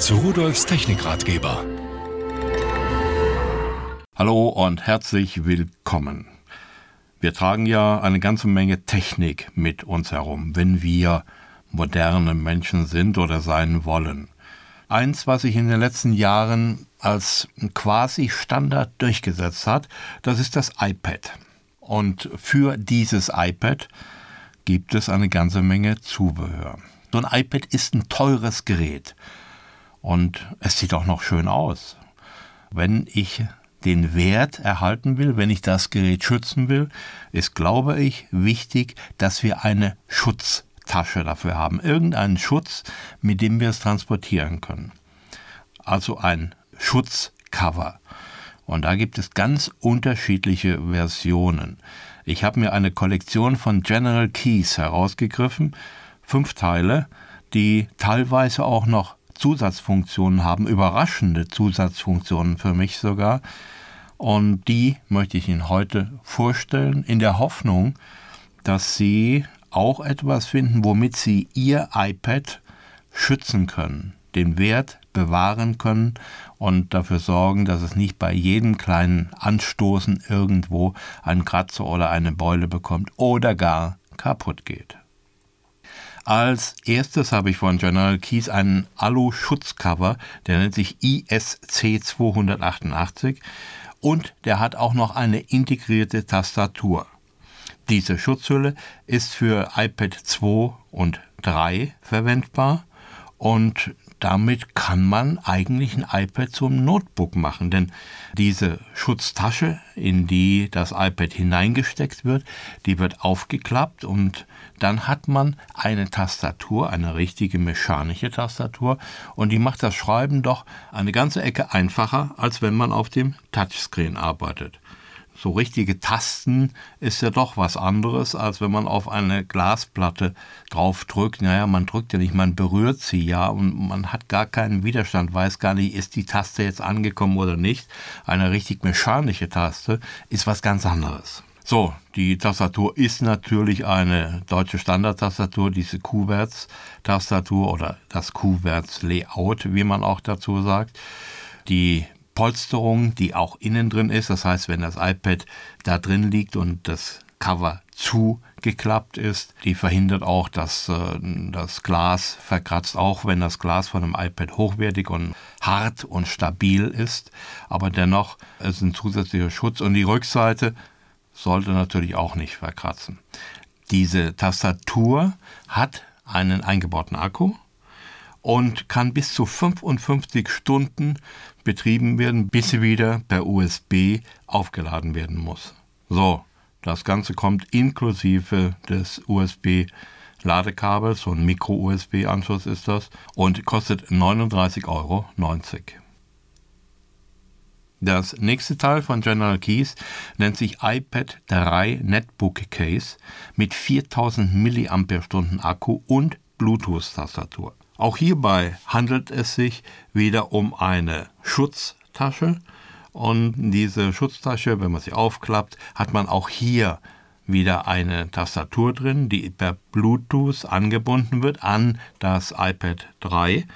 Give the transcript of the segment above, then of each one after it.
zu Rudolfs Technikratgeber. Hallo und herzlich willkommen. Wir tragen ja eine ganze Menge Technik mit uns herum, wenn wir moderne Menschen sind oder sein wollen. Eins, was sich in den letzten Jahren als quasi Standard durchgesetzt hat, das ist das iPad. Und für dieses iPad gibt es eine ganze Menge Zubehör. So ein iPad ist ein teures Gerät und es sieht auch noch schön aus. Wenn ich den Wert erhalten will, wenn ich das Gerät schützen will, ist, glaube ich, wichtig, dass wir eine Schutztasche dafür haben. Irgendeinen Schutz, mit dem wir es transportieren können. Also ein Schutzcover. Und da gibt es ganz unterschiedliche Versionen. Ich habe mir eine Kollektion von General Keys herausgegriffen, fünf Teile, die teilweise auch noch Zusatzfunktionen haben, überraschende Zusatzfunktionen für mich sogar. Und die möchte ich Ihnen heute vorstellen, in der Hoffnung, dass Sie auch etwas finden, womit Sie Ihr iPad schützen können, den Wert bewahren können und dafür sorgen, dass es nicht bei jedem kleinen Anstoßen irgendwo einen Kratzer oder eine Beule bekommt oder gar kaputt geht. Als erstes habe ich von General Keys einen Alu-Schutzcover, der nennt sich ISC 288 und der hat auch noch eine integrierte Tastatur. Diese Schutzhülle ist für iPad 2 und 3 verwendbar und damit kann man eigentlich ein iPad zum Notebook machen, denn diese Schutztasche, in die das iPad hineingesteckt wird, die wird aufgeklappt und dann hat man eine Tastatur, eine richtige mechanische Tastatur und die macht das Schreiben doch eine ganze Ecke einfacher, als wenn man auf dem Touchscreen arbeitet so richtige Tasten ist ja doch was anderes, als wenn man auf eine Glasplatte drauf drückt. Naja, man drückt ja nicht, man berührt sie ja und man hat gar keinen Widerstand, weiß gar nicht, ist die Taste jetzt angekommen oder nicht. Eine richtig mechanische Taste ist was ganz anderes. So, die Tastatur ist natürlich eine deutsche Standardtastatur, diese Q-Werts-Tastatur oder das Q-Werts-Layout, wie man auch dazu sagt. Die Polsterung, die auch innen drin ist. Das heißt, wenn das iPad da drin liegt und das Cover zugeklappt ist, die verhindert auch, dass äh, das Glas verkratzt, auch wenn das Glas von einem iPad hochwertig und hart und stabil ist. Aber dennoch ist ein zusätzlicher Schutz und die Rückseite sollte natürlich auch nicht verkratzen. Diese Tastatur hat einen eingebauten Akku und kann bis zu 55 Stunden betrieben werden, bis sie wieder per USB aufgeladen werden muss. So, das Ganze kommt inklusive des USB Ladekabels, so ein Micro-USB-Anschluss ist das, und kostet 39,90 Euro. Das nächste Teil von General Keys nennt sich iPad 3 Netbook Case mit 4000 mAh Akku und Bluetooth-Tastatur. Auch hierbei handelt es sich wieder um eine Schutztasche. Und diese Schutztasche, wenn man sie aufklappt, hat man auch hier wieder eine Tastatur drin, die per Bluetooth angebunden wird an das iPad 3.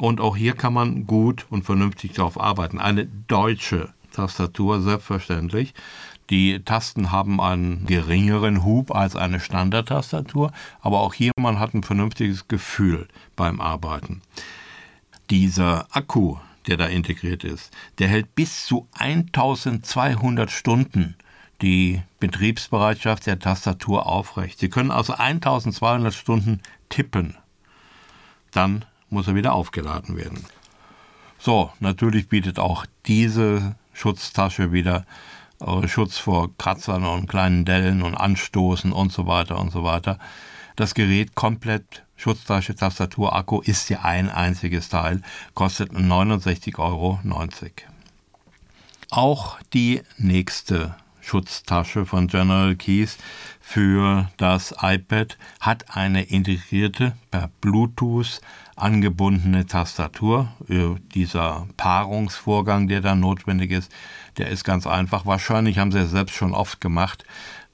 Und auch hier kann man gut und vernünftig darauf arbeiten. Eine deutsche Tastatur, selbstverständlich. Die Tasten haben einen geringeren Hub als eine Standardtastatur, aber auch hier man hat ein vernünftiges Gefühl beim Arbeiten. Dieser Akku, der da integriert ist, der hält bis zu 1200 Stunden die Betriebsbereitschaft der Tastatur aufrecht. Sie können also 1200 Stunden tippen. Dann muss er wieder aufgeladen werden. So, natürlich bietet auch diese Schutztasche wieder Schutz vor Kratzern und kleinen Dellen und Anstoßen und so weiter und so weiter. Das Gerät komplett Schutztasche, Tastatur, Akku ist ja ein einziges Teil, kostet 69,90 Euro. Auch die nächste Schutztasche von General Keys für das iPad hat eine integrierte per Bluetooth angebundene Tastatur. Äh, dieser Paarungsvorgang, der da notwendig ist, der ist ganz einfach. Wahrscheinlich haben Sie es selbst schon oft gemacht,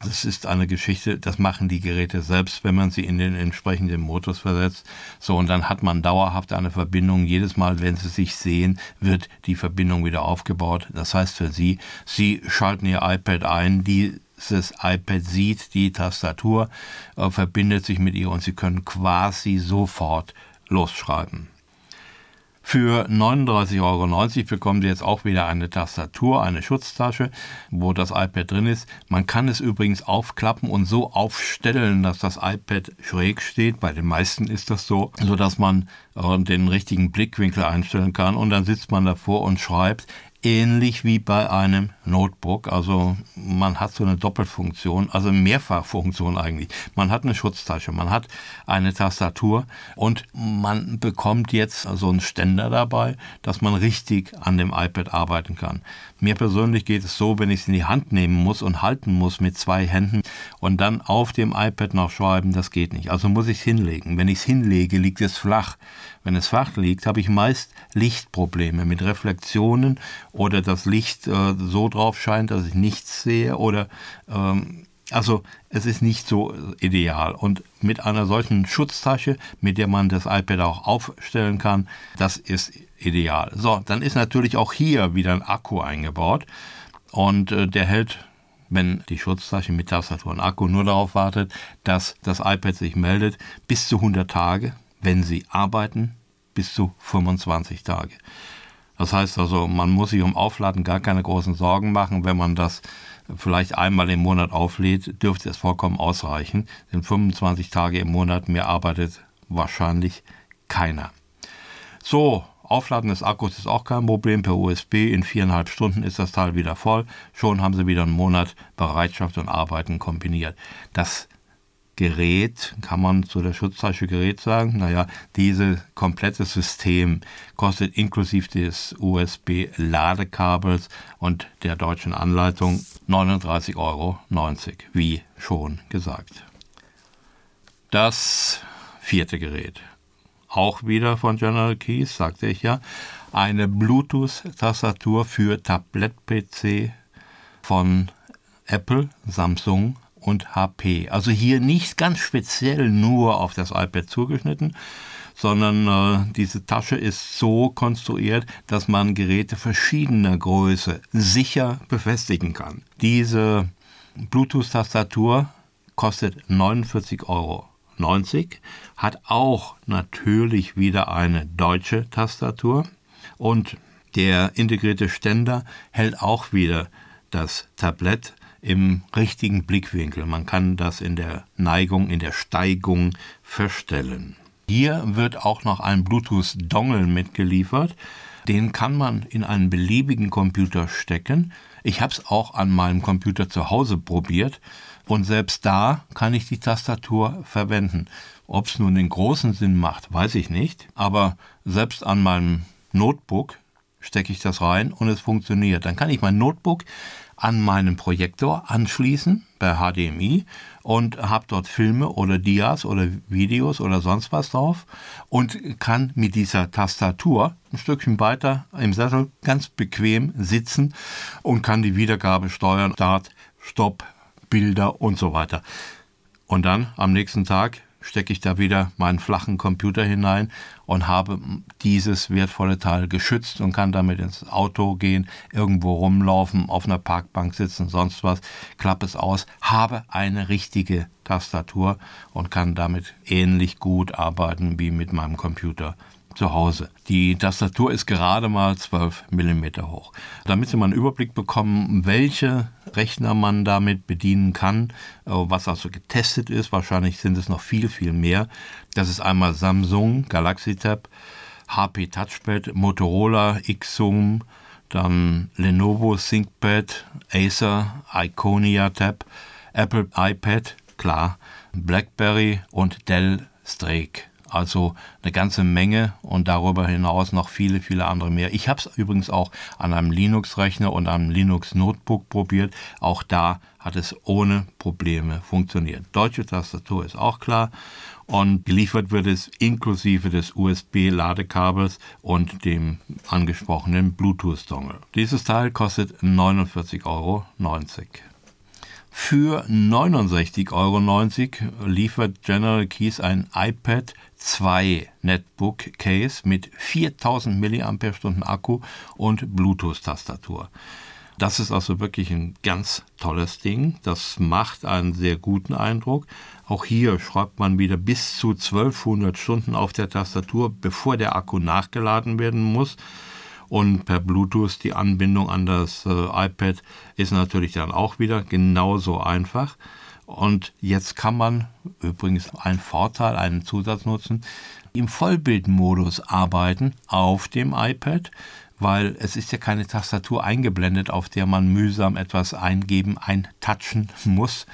Das ist eine Geschichte, das machen die Geräte selbst, wenn man sie in den entsprechenden Modus versetzt. So, und dann hat man dauerhaft eine Verbindung. Jedes Mal, wenn sie sich sehen, wird die Verbindung wieder aufgebaut. Das heißt für Sie, Sie schalten Ihr iPad ein, dieses iPad sieht die Tastatur, äh, verbindet sich mit ihr und Sie können quasi sofort losschreiben. Für 39,90 Euro bekommen Sie jetzt auch wieder eine Tastatur, eine Schutztasche, wo das iPad drin ist. Man kann es übrigens aufklappen und so aufstellen, dass das iPad schräg steht. Bei den meisten ist das so, sodass man äh, den richtigen Blickwinkel einstellen kann und dann sitzt man davor und schreibt ähnlich wie bei einem Notebook. Also man hat so eine Doppelfunktion, also Mehrfachfunktion eigentlich. Man hat eine Schutztasche, man hat eine Tastatur und man bekommt jetzt so einen Ständer dabei, dass man richtig an dem iPad arbeiten kann. Mir persönlich geht es so, wenn ich es in die Hand nehmen muss und halten muss mit zwei Händen und dann auf dem iPad noch schreiben, das geht nicht. Also muss ich es hinlegen. Wenn ich es hinlege, liegt es flach. Wenn es flach liegt, habe ich meist Lichtprobleme mit Reflexionen oder das Licht äh, so drauf scheint, dass ich nichts sehe oder ähm, also es ist nicht so ideal. Und mit einer solchen Schutztasche, mit der man das iPad auch aufstellen kann, das ist ideal. So, dann ist natürlich auch hier wieder ein Akku eingebaut und äh, der hält wenn die Schutztasche mit Tastatur und Akku nur darauf wartet, dass das iPad sich meldet, bis zu 100 Tage, wenn Sie arbeiten, bis zu 25 Tage. Das heißt also, man muss sich um Aufladen gar keine großen Sorgen machen. Wenn man das vielleicht einmal im Monat auflädt, dürfte es vollkommen ausreichen. Denn 25 Tage im Monat mehr arbeitet wahrscheinlich keiner. So, Aufladen des Akkus ist auch kein Problem. Per USB in viereinhalb Stunden ist das Teil wieder voll. Schon haben Sie wieder einen Monat Bereitschaft und Arbeiten kombiniert. Das Gerät, kann man zu der Schutztasche Gerät sagen? Naja, dieses komplette System kostet inklusive des USB-Ladekabels und der deutschen Anleitung 39,90 Euro, wie schon gesagt. Das vierte Gerät, auch wieder von General Keys, sagte ich ja, eine Bluetooth-Tastatur für Tablet-PC von Apple, Samsung und HP. Also hier nicht ganz speziell nur auf das iPad zugeschnitten, sondern äh, diese Tasche ist so konstruiert, dass man Geräte verschiedener Größe sicher befestigen kann. Diese Bluetooth-Tastatur kostet 49,90 Euro. hat auch natürlich wieder eine deutsche Tastatur und der integrierte Ständer hält auch wieder das Tablett im richtigen Blickwinkel. Man kann das in der Neigung, in der Steigung verstellen. Hier wird auch noch ein Bluetooth-Dongle mitgeliefert. Den kann man in einen beliebigen Computer stecken. Ich habe es auch an meinem Computer zu Hause probiert und selbst da kann ich die Tastatur verwenden. Ob es nun den großen Sinn macht, weiß ich nicht, aber selbst an meinem Notebook stecke ich das rein und es funktioniert. Dann kann ich mein Notebook an meinen Projektor anschließen per HDMI und habe dort Filme oder Dias oder Videos oder sonst was drauf und kann mit dieser Tastatur ein Stückchen weiter im Sessel ganz bequem sitzen und kann die Wiedergabe steuern, Start, Stopp, Bilder und so weiter. Und dann am nächsten Tag stecke ich da wieder meinen flachen Computer hinein und habe dieses wertvolle Teil geschützt und kann damit ins Auto gehen, irgendwo rumlaufen, auf einer Parkbank sitzen, sonst was, klappe es aus, habe eine richtige Tastatur und kann damit ähnlich gut arbeiten wie mit meinem Computer zu Hause. Die Tastatur ist gerade mal 12 mm hoch. Damit Sie mal einen Überblick bekommen, welche Rechner man damit bedienen kann, äh, was also getestet ist, wahrscheinlich sind es noch viel, viel mehr. Das ist einmal Samsung Galaxy Tab, HP Touchpad, Motorola Xzoom, dann Lenovo ThinkPad, Acer Iconia Tab, Apple iPad, klar, BlackBerry und Dell Strake. Also eine ganze Menge und darüber hinaus noch viele, viele andere mehr. Ich habe es übrigens auch an einem Linux-Rechner und einem Linux-Notebook probiert. Auch da hat es ohne Probleme funktioniert. Deutsche Tastatur ist auch klar und geliefert wird es inklusive des USB-Ladekabels und dem angesprochenen Bluetooth-Dongle. Dieses Teil kostet 49,90 Euro. Für 69,90 Euro liefert General Keys ein iPad 2 Netbook Case mit 4000 mAh Akku und Bluetooth-Tastatur. Das ist also wirklich ein ganz tolles Ding. Das macht einen sehr guten Eindruck. Auch hier schreibt man wieder bis zu 1200 Stunden auf der Tastatur, bevor der Akku nachgeladen werden muss. Und per Bluetooth die Anbindung an das äh, iPad ist natürlich dann auch wieder genauso einfach. Und jetzt kann man übrigens einen Vorteil, einen Zusatznutzen, im Vollbildmodus arbeiten auf dem iPad weil es ist ja keine Tastatur eingeblendet, auf der man mühsam etwas eingeben, eintatschen muss,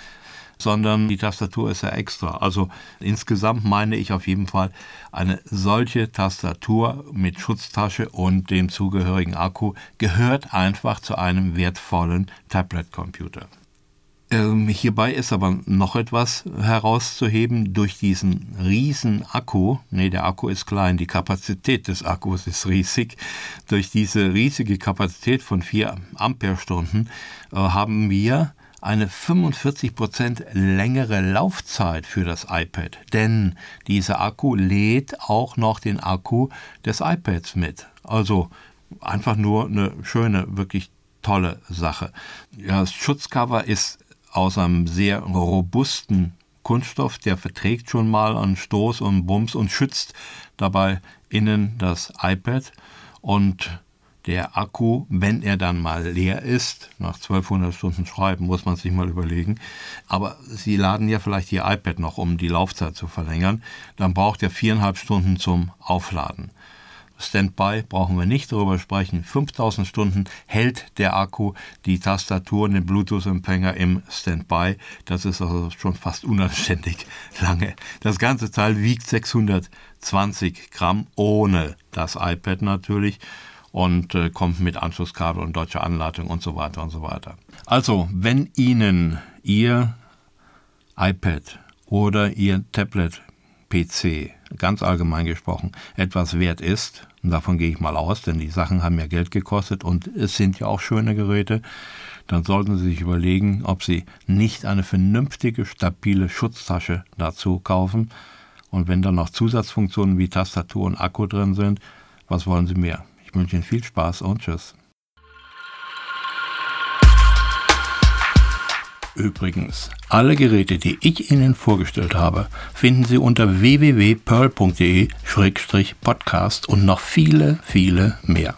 sondern die Tastatur ist ja extra. Also insgesamt meine ich auf jeden Fall, eine solche Tastatur mit Schutztasche und dem zugehörigen Akku gehört einfach zu einem wertvollen Tablet-Computer. Ähm, hierbei ist aber noch etwas herauszuheben. Durch diesen riesen Akku, nee, der Akku ist klein, die Kapazität des Akkus ist riesig. Durch diese riesige Kapazität von 4 Ampere-Stunden äh, haben wir eine 45% längere Laufzeit für das iPad, denn dieser Akku lädt auch noch den Akku des iPads mit. Also einfach nur eine schöne, wirklich tolle Sache. Das Schutzcover ist aus einem sehr robusten Kunststoff, der verträgt schon mal einen Stoß und Bums und schützt dabei innen das iPad und der Akku, wenn er dann mal leer ist, nach 1200 Stunden Schreiben, muss man sich mal überlegen. Aber Sie laden ja vielleicht Ihr iPad noch, um die Laufzeit zu verlängern. Dann braucht er viereinhalb Stunden zum Aufladen. Standby brauchen wir nicht darüber sprechen. 5000 Stunden hält der Akku die Tastatur und den Bluetooth-Empfänger im Standby. Das ist also schon fast unanständig lange. Das ganze Teil wiegt 620 Gramm ohne das iPad natürlich und äh, kommt mit Anschlusskabel und deutscher Anleitung und so weiter und so weiter. Also, wenn Ihnen Ihr iPad oder Ihr Tablet PC, ganz allgemein gesprochen, etwas wert ist, und davon gehe ich mal aus, denn die Sachen haben ja Geld gekostet und es sind ja auch schöne Geräte, dann sollten Sie sich überlegen, ob Sie nicht eine vernünftige, stabile Schutztasche dazu kaufen. Und wenn dann noch Zusatzfunktionen wie Tastatur und Akku drin sind, was wollen Sie mehr? Ich wünsche Ihnen viel Spaß und Tschüss. Übrigens, alle Geräte, die ich Ihnen vorgestellt habe, finden Sie unter www.pearl.de-podcast und noch viele, viele mehr.